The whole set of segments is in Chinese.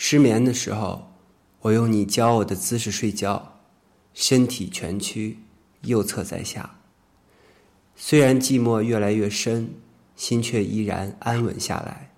失眠的时候，我用你教我的姿势睡觉，身体蜷曲，右侧在下。虽然寂寞越来越深，心却依然安稳下来。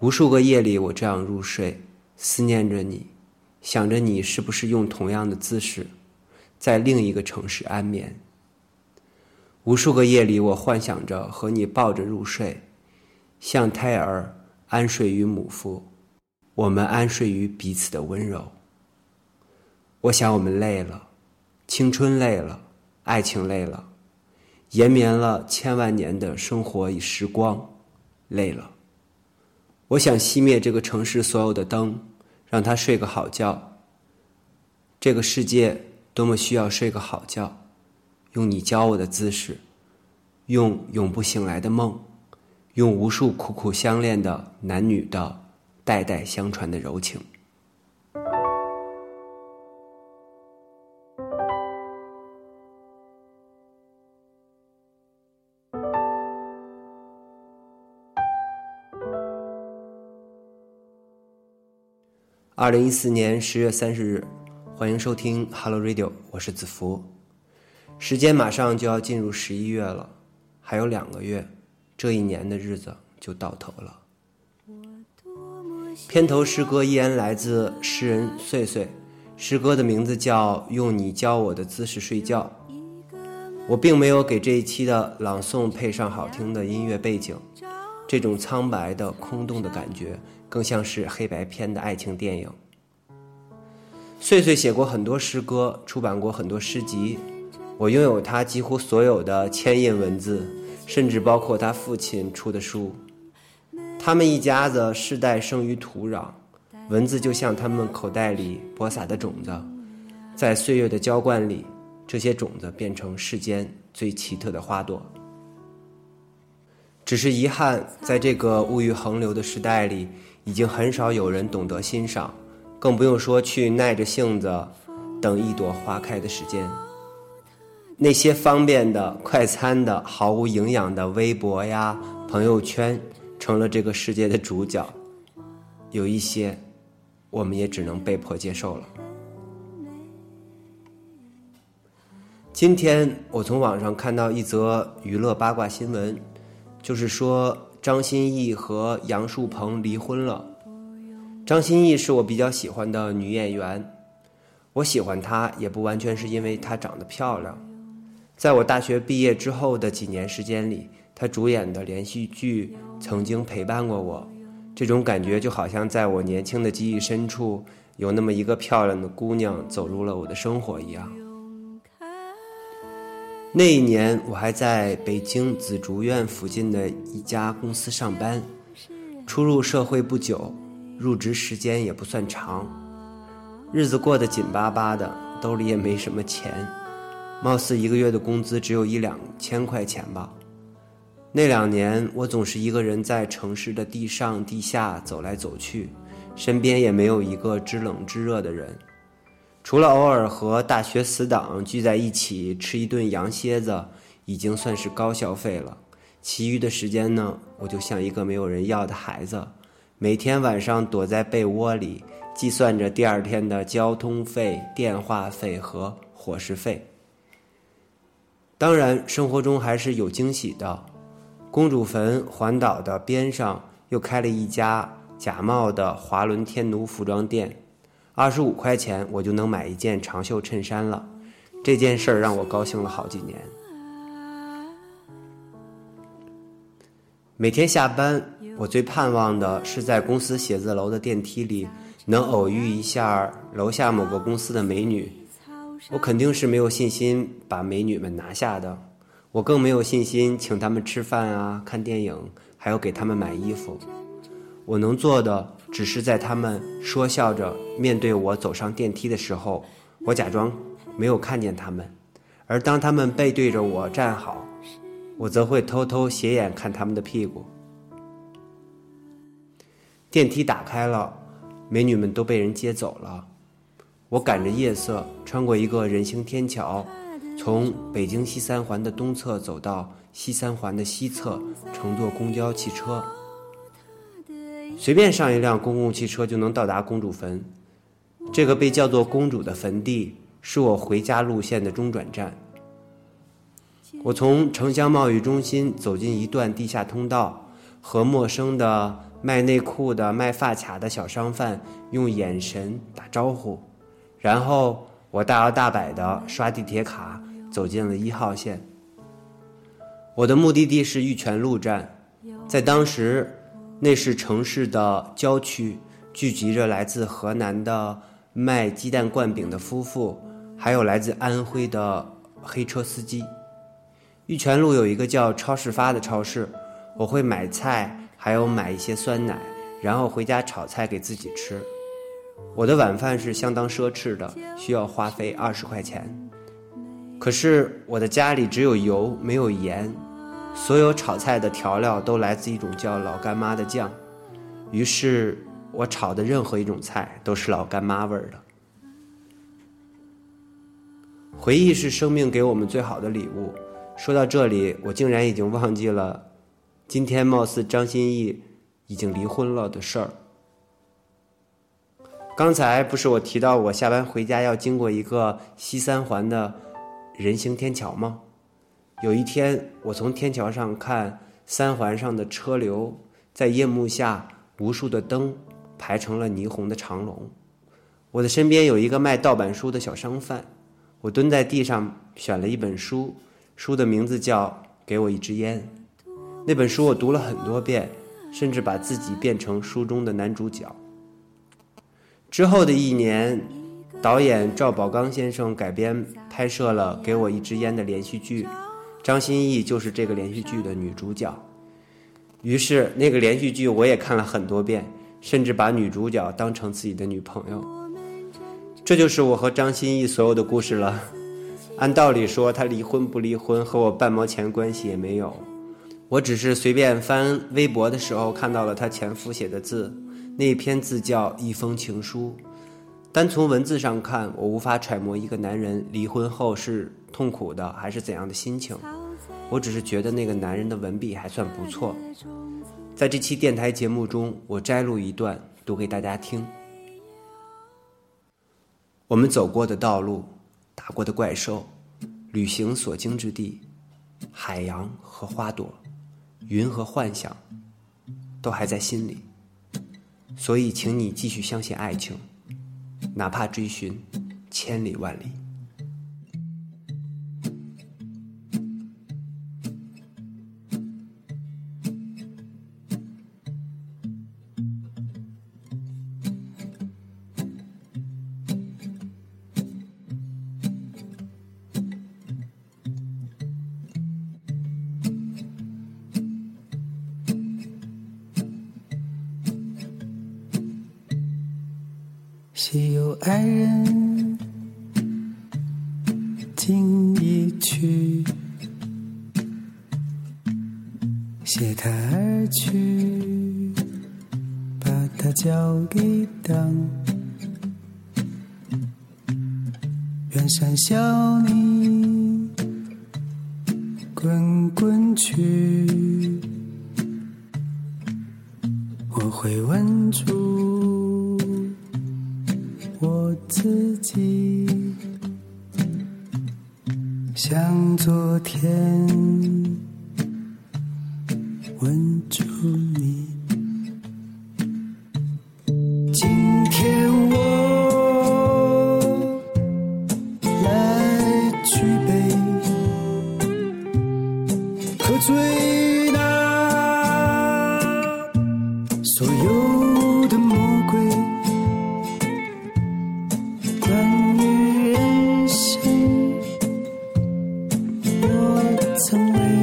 无数个夜里，我这样入睡，思念着你，想着你是不是用同样的姿势，在另一个城市安眠。无数个夜里，我幻想着和你抱着入睡，像胎儿安睡于母腹。我们安睡于彼此的温柔。我想我们累了，青春累了，爱情累了，延绵了千万年的生活与时光，累了。我想熄灭这个城市所有的灯，让他睡个好觉。这个世界多么需要睡个好觉，用你教我的姿势，用永不醒来的梦，用无数苦苦相恋的男女的。代代相传的柔情。二零一四年十月三十日，欢迎收听 Hello Radio，我是子福。时间马上就要进入十一月了，还有两个月，这一年的日子就到头了。片头诗歌依然来自诗人岁岁，诗歌的名字叫《用你教我的姿势睡觉》。我并没有给这一期的朗诵配上好听的音乐背景，这种苍白的、空洞的感觉，更像是黑白片的爱情电影。岁岁写过很多诗歌，出版过很多诗集，我拥有他几乎所有的铅印文字，甚至包括他父亲出的书。他们一家子世代生于土壤，文字就像他们口袋里播撒的种子，在岁月的浇灌里，这些种子变成世间最奇特的花朵。只是遗憾，在这个物欲横流的时代里，已经很少有人懂得欣赏，更不用说去耐着性子等一朵花开的时间。那些方便的、快餐的、毫无营养的微博呀、朋友圈。成了这个世界的主角，有一些，我们也只能被迫接受了。今天我从网上看到一则娱乐八卦新闻，就是说张歆艺和杨树鹏离婚了。张歆艺是我比较喜欢的女演员，我喜欢她也不完全是因为她长得漂亮，在我大学毕业之后的几年时间里。他主演的连续剧曾经陪伴过我，这种感觉就好像在我年轻的记忆深处有那么一个漂亮的姑娘走入了我的生活一样。那一年我还在北京紫竹院附近的一家公司上班，初入社会不久，入职时间也不算长，日子过得紧巴巴的，兜里也没什么钱，貌似一个月的工资只有一两千块钱吧。那两年，我总是一个人在城市的地上地下走来走去，身边也没有一个知冷知热的人，除了偶尔和大学死党聚在一起吃一顿羊蝎子，已经算是高消费了。其余的时间呢，我就像一个没有人要的孩子，每天晚上躲在被窝里，计算着第二天的交通费、电话费和伙食费。当然，生活中还是有惊喜的。公主坟环岛的边上又开了一家假冒的华伦天奴服装店，二十五块钱我就能买一件长袖衬衫了。这件事儿让我高兴了好几年。每天下班，我最盼望的是在公司写字楼的电梯里能偶遇一下楼下某个公司的美女。我肯定是没有信心把美女们拿下的。我更没有信心请他们吃饭啊、看电影，还要给他们买衣服。我能做的，只是在他们说笑着面对我走上电梯的时候，我假装没有看见他们；而当他们背对着我站好，我则会偷偷斜眼看他们的屁股。电梯打开了，美女们都被人接走了。我赶着夜色，穿过一个人行天桥。从北京西三环的东侧走到西三环的西侧，乘坐公交汽车。随便上一辆公共汽车就能到达公主坟。这个被叫做公主的坟地，是我回家路线的中转站。我从城乡贸易中心走进一段地下通道，和陌生的卖内裤的、卖发卡的小商贩用眼神打招呼，然后我大摇大摆地刷地铁卡走进了一号线。我的目的地是玉泉路站，在当时，那是城市的郊区，聚集着来自河南的卖鸡蛋灌饼的夫妇，还有来自安徽的黑车司机。玉泉路有一个叫超市发的超市，我会买菜，还有买一些酸奶，然后回家炒菜给自己吃。我的晚饭是相当奢侈的，需要花费二十块钱。可是我的家里只有油，没有盐，所有炒菜的调料都来自一种叫老干妈的酱，于是我炒的任何一种菜都是老干妈味儿的。回忆是生命给我们最好的礼物。说到这里，我竟然已经忘记了，今天貌似张歆艺已经离婚了的事儿。刚才不是我提到我下班回家要经过一个西三环的人行天桥吗？有一天，我从天桥上看三环上的车流，在夜幕下，无数的灯排成了霓虹的长龙。我的身边有一个卖盗版书的小商贩，我蹲在地上选了一本书。书的名字叫《给我一支烟》，那本书我读了很多遍，甚至把自己变成书中的男主角。之后的一年，导演赵宝刚先生改编拍摄了《给我一支烟》的连续剧，张歆艺就是这个连续剧的女主角。于是，那个连续剧我也看了很多遍，甚至把女主角当成自己的女朋友。这就是我和张歆艺所有的故事了。按道理说，她离婚不离婚和我半毛钱关系也没有。我只是随便翻微博的时候看到了她前夫写的字，那篇字叫一封情书。单从文字上看，我无法揣摩一个男人离婚后是痛苦的还是怎样的心情。我只是觉得那个男人的文笔还算不错。在这期电台节目中，我摘录一段读给大家听。我们走过的道路。打过的怪兽，旅行所经之地，海洋和花朵，云和幻想，都还在心里。所以，请你继续相信爱情，哪怕追寻千里万里。岂有爱人经已去，携他而去，把他交给当。远山小泥滚滚去，我会稳住。自己。像昨天吻住你，somewhere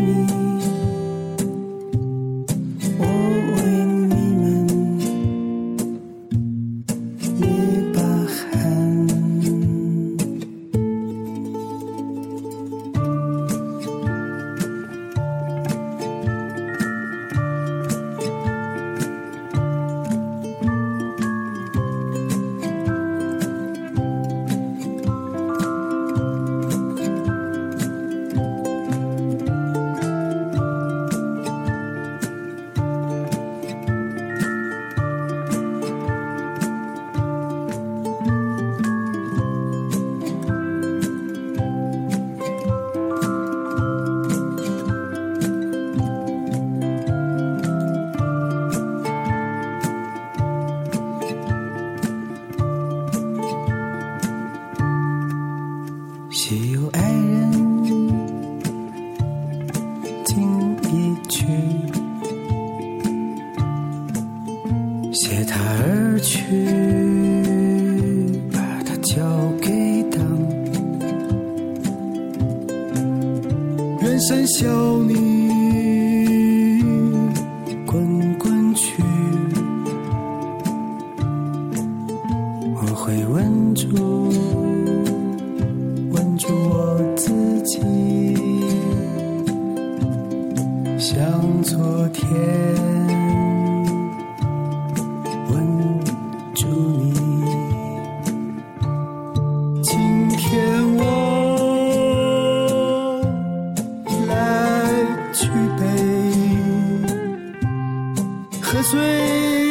喝醉